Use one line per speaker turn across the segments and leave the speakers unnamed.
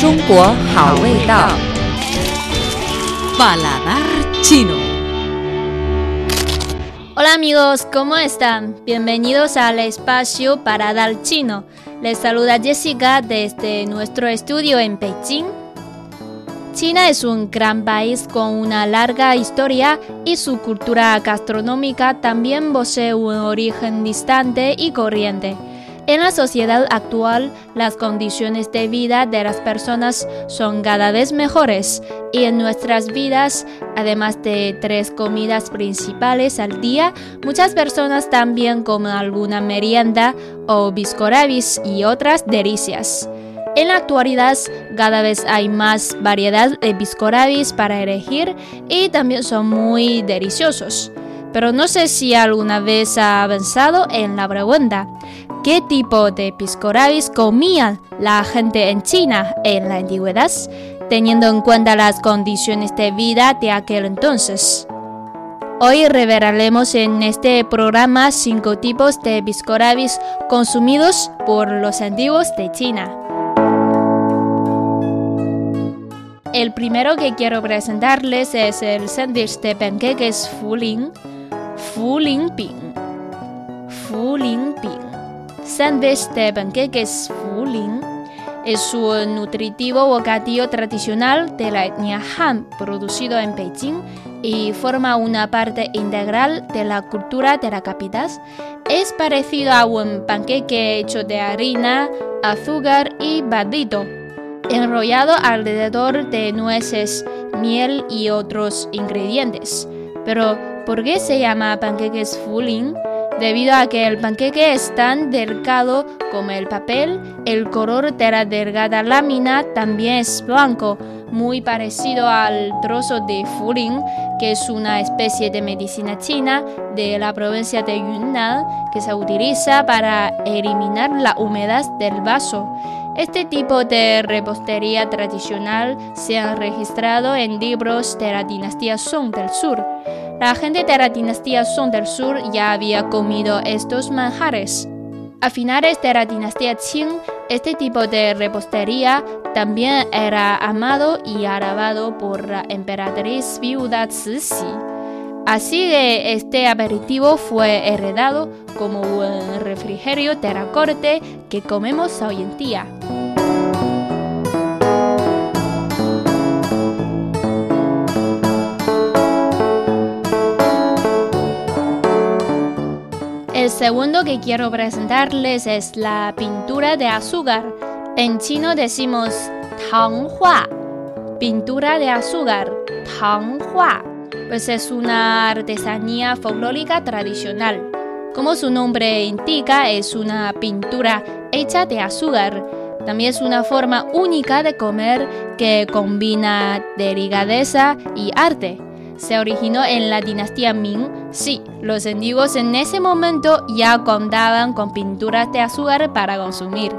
中国好味道。
Paladar chino.
Hola amigos, ¿cómo están? Bienvenidos al espacio Paladar chino. Les saluda Jessica desde nuestro estudio en Beijing. China es un gran país con una larga historia y su cultura gastronómica también posee un origen distante y corriente. En la sociedad actual, las condiciones de vida de las personas son cada vez mejores y en nuestras vidas, además de tres comidas principales al día, muchas personas también comen alguna merienda o biscorabis y otras delicias. En la actualidad, cada vez hay más variedad de biscorabis para elegir y también son muy deliciosos. Pero no sé si alguna vez ha avanzado en la pregunta, ¿qué tipo de piscorabis comían la gente en China en la antigüedad, teniendo en cuenta las condiciones de vida de aquel entonces? Hoy revelaremos en este programa cinco tipos de piscorabis consumidos por los antiguos de China. El primero que quiero presentarles es el sándwich de panqueques Fuling, Fuling Ping. Fuling Ping. Sándwich de panqueques Fuling es un nutritivo bocadillo tradicional de la etnia Han producido en Beijing y forma una parte integral de la cultura de la capital. Es parecido a un panqueque hecho de harina, azúcar y badito enrollado alrededor de nueces, miel y otros ingredientes. Pero, ¿por qué se llama panqueques Fuling? Debido a que el panqueque es tan delgado como el papel, el color de la delgada lámina también es blanco, muy parecido al trozo de Fuling, que es una especie de medicina china de la provincia de Yunnan que se utiliza para eliminar la humedad del vaso. Este tipo de repostería tradicional se ha registrado en libros de la dinastía Song del Sur. La gente de la dinastía Song del Sur ya había comido estos manjares. A finales de la dinastía Qing, este tipo de repostería también era amado y alabado por la emperatriz viuda Cixi. Así que este aperitivo fue heredado como un refrigerio de la corte que comemos hoy en día. Segundo que quiero presentarles es la pintura de azúcar. En chino decimos Tanghua, pintura de azúcar, Tanghua pues es una artesanía folclórica tradicional. Como su nombre indica, es una pintura hecha de azúcar. También es una forma única de comer que combina delicadeza y arte. Se originó en la dinastía Ming. Sí, los antiguos en ese momento ya contaban con pinturas de azúcar para consumir.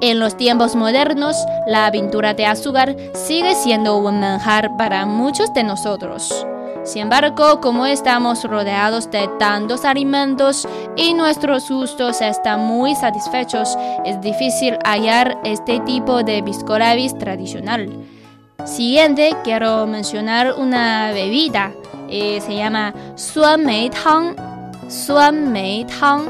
En los tiempos modernos, la pintura de azúcar sigue siendo un manjar para muchos de nosotros. Sin embargo, como estamos rodeados de tantos alimentos y nuestros gustos están muy satisfechos, es difícil hallar este tipo de biscorabis tradicional. Siguiente, quiero mencionar una bebida. Eh, se llama Suan Mei Tang. Suan Mei Tang.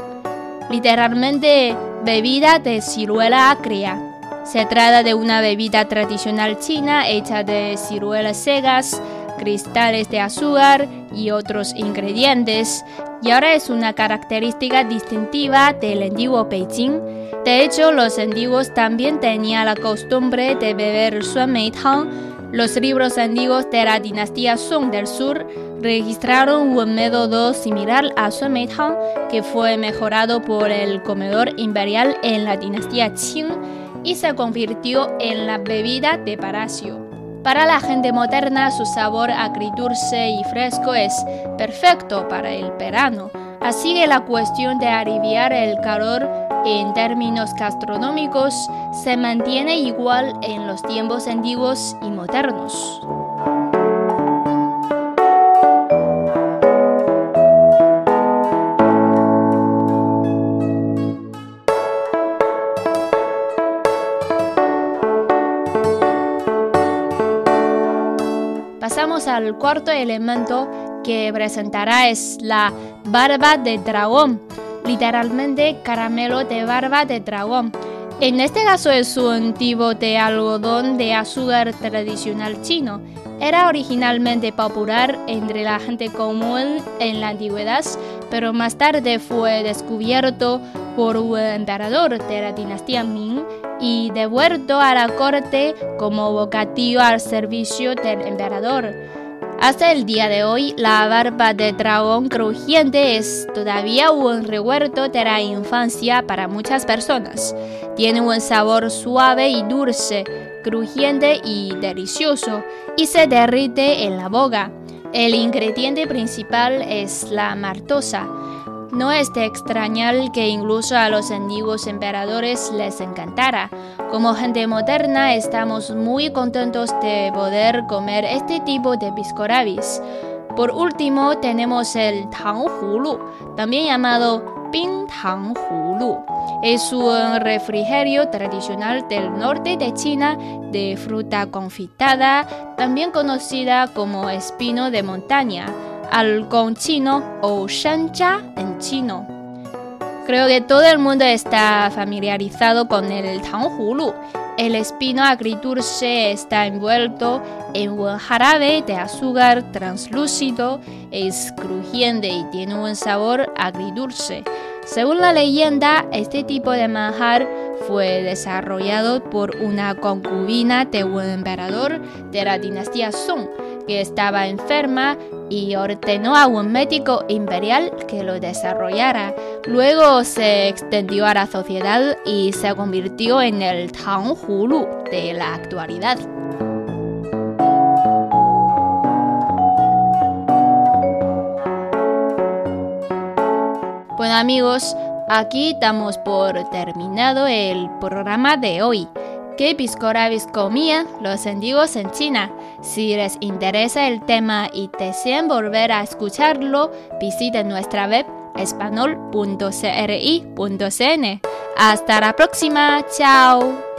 Literalmente, bebida de ciruela agria. Se trata de una bebida tradicional china hecha de ciruelas secas, cristales de azúcar y otros ingredientes, y ahora es una característica distintiva del antiguo Beijing. De hecho, los antiguos también tenían la costumbre de beber suanmeitang. Los libros antiguos de la dinastía Song del Sur registraron un método similar a suanmeitang que fue mejorado por el comedor imperial en la dinastía Qing y se convirtió en la bebida de palacio. Para la gente moderna, su sabor agridulce y fresco es perfecto para el verano. Así que la cuestión de aliviar el calor en términos gastronómicos, se mantiene igual en los tiempos antiguos y modernos. Pasamos al cuarto elemento que presentará es la barba de dragón literalmente caramelo de barba de dragón. En este caso es un tipo de algodón de azúcar tradicional chino. Era originalmente popular entre la gente común en la antigüedad, pero más tarde fue descubierto por un emperador de la dinastía Ming y devuelto a la corte como vocativo al servicio del emperador. Hasta el día de hoy, la barba de dragón crujiente es todavía un recuerdo de la infancia para muchas personas. Tiene un sabor suave y dulce, crujiente y delicioso, y se derrite en la boca. El ingrediente principal es la martosa. No es de extrañar que incluso a los antiguos emperadores les encantara. Como gente moderna estamos muy contentos de poder comer este tipo de piscorabis. Por último tenemos el tang hulu, también llamado ping tang hulu. Es un refrigerio tradicional del norte de China de fruta confitada, también conocida como espino de montaña algón chino o shanja en chino. Creo que todo el mundo está familiarizado con el tanghulu. El espino agridulce está envuelto en un jarabe de azúcar translúcido, es crujiente y tiene un sabor agridulce. Según la leyenda, este tipo de manjar fue desarrollado por una concubina de un emperador de la dinastía Song que estaba enferma y ordenó a un médico imperial que lo desarrollara. Luego se extendió a la sociedad y se convirtió en el Tang Hulu de la actualidad. Bueno amigos, aquí damos por terminado el programa de hoy. ¿Qué piscorabis comían los antiguos en China? Si les interesa el tema y desean volver a escucharlo, visiten nuestra web espanol.cri.cn. Hasta la próxima, chao.